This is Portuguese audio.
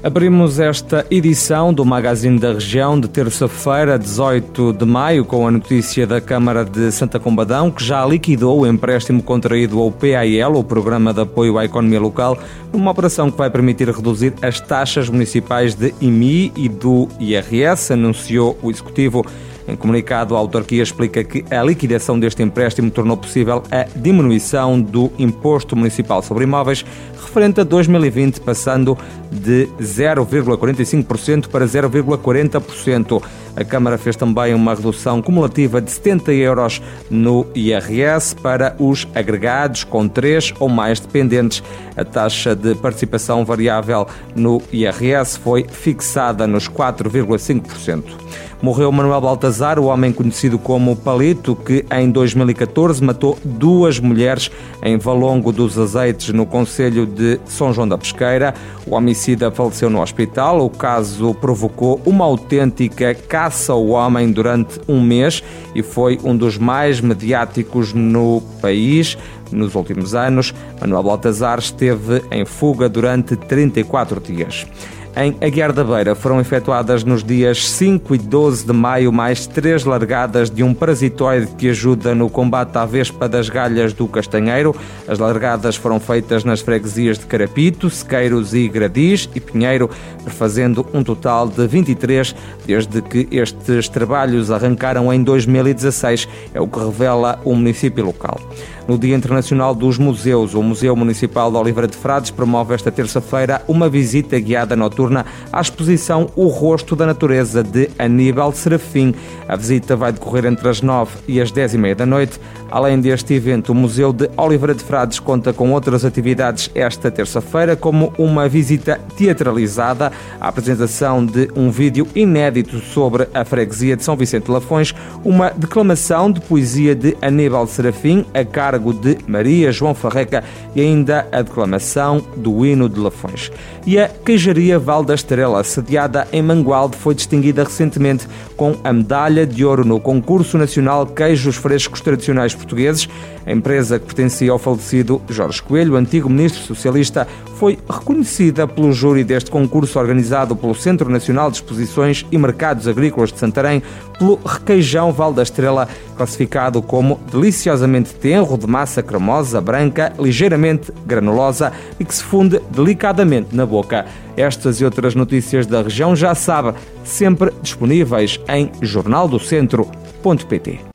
Abrimos esta edição do Magazine da Região de terça-feira, 18 de maio, com a notícia da Câmara de Santa Combadão, que já liquidou o empréstimo contraído ao PAL, o Programa de Apoio à Economia Local, numa operação que vai permitir reduzir as taxas municipais de IMI e do IRS, anunciou o Executivo. Em comunicado, a autarquia explica que a liquidação deste empréstimo tornou possível a diminuição do imposto municipal sobre imóveis referente a 2020, passando de 0,45% para 0,40%. A Câmara fez também uma redução cumulativa de 70 euros no IRS para os agregados com três ou mais dependentes. A taxa de participação variável no IRS foi fixada nos 4,5%. Morreu Manuel Baltazar, o homem conhecido como Palito, que em 2014 matou duas mulheres em Valongo dos Azeites, no Conselho de São João da Pesqueira. O homicida faleceu no hospital. O caso provocou uma autêntica caça ao homem durante um mês e foi um dos mais mediáticos no país. Nos últimos anos, Manuel Baltazar esteve em fuga durante 34 dias. Em Aguiar da Beira foram efetuadas nos dias 5 e 12 de maio mais três largadas de um parasitoide que ajuda no combate à vespa das galhas do castanheiro. As largadas foram feitas nas freguesias de Carapito, Sequeiros e Gradis e Pinheiro, fazendo um total de 23 desde que estes trabalhos arrancaram em 2016, é o que revela o município local. No Dia Internacional dos Museus, o Museu Municipal de Oliveira de Frades promove esta terça-feira uma visita guiada noturna à exposição O Rosto da Natureza de Aníbal Serafim. A visita vai decorrer entre as 9 e as 10 e meia da noite. Além deste evento, o Museu de Oliveira de Frades conta com outras atividades esta terça-feira, como uma visita teatralizada, a apresentação de um vídeo inédito sobre a freguesia de São Vicente de Lafões, uma declamação de poesia de Aníbal Serafim, a cargo cargo de Maria João Farreca e ainda a declamação do hino de Lafões. E a Queijaria Val da Estrela, sediada em Mangualde, foi distinguida recentemente com a medalha de ouro no concurso nacional Queijos Frescos Tradicionais Portugueses. A empresa que pertencia ao falecido Jorge Coelho, antigo ministro socialista, foi reconhecida pelo júri deste concurso organizado pelo Centro Nacional de Exposições e Mercados Agrícolas de Santarém, pelo requeijão Val da Estrela, classificado como deliciosamente tenro, de massa cremosa, branca, ligeiramente granulosa e que se funde delicadamente na boca. Estas e outras notícias da região já sabe, sempre disponíveis em jornaldocentro.pt.